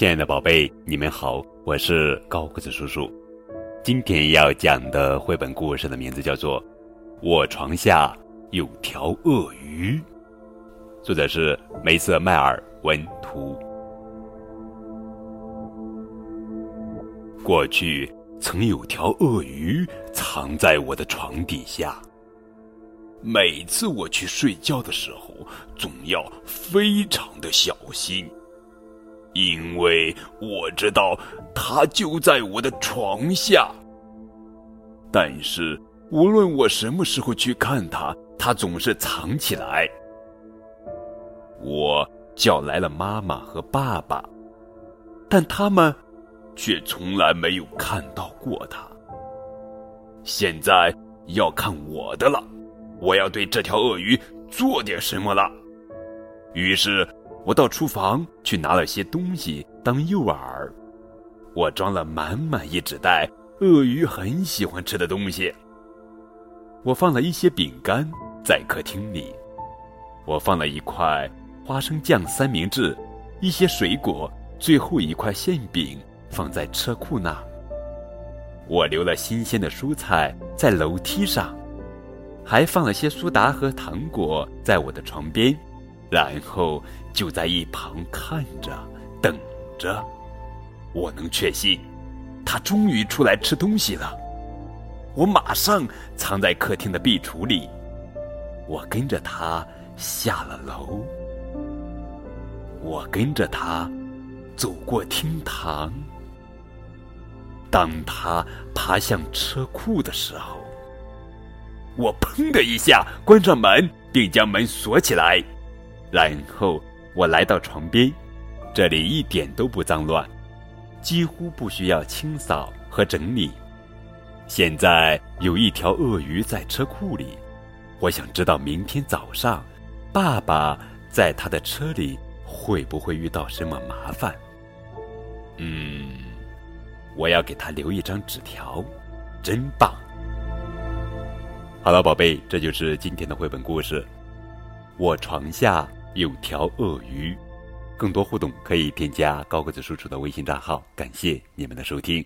亲爱的宝贝，你们好，我是高个子叔叔。今天要讲的绘本故事的名字叫做《我床下有条鳄鱼》，作者是梅瑟迈尔文图。过去曾有条鳄鱼藏在我的床底下，每次我去睡觉的时候，总要非常的小心。因为我知道它就在我的床下，但是无论我什么时候去看它，它总是藏起来。我叫来了妈妈和爸爸，但他们却从来没有看到过它。现在要看我的了，我要对这条鳄鱼做点什么了。于是。我到厨房去拿了些东西当诱饵，我装了满满一纸袋鳄鱼很喜欢吃的东西。我放了一些饼干在客厅里，我放了一块花生酱三明治，一些水果，最后一块馅饼放在车库那。我留了新鲜的蔬菜在楼梯上，还放了些苏打和糖果在我的床边。然后就在一旁看着，等着。我能确信，他终于出来吃东西了。我马上藏在客厅的壁橱里。我跟着他下了楼。我跟着他走过厅堂。当他爬向车库的时候，我砰的一下关上门，并将门锁起来。然后我来到床边，这里一点都不脏乱，几乎不需要清扫和整理。现在有一条鳄鱼在车库里，我想知道明天早上，爸爸在他的车里会不会遇到什么麻烦。嗯，我要给他留一张纸条，真棒。好了，宝贝，这就是今天的绘本故事。我床下。有条鳄鱼，更多互动可以添加高个子叔叔的微信账号。感谢你们的收听。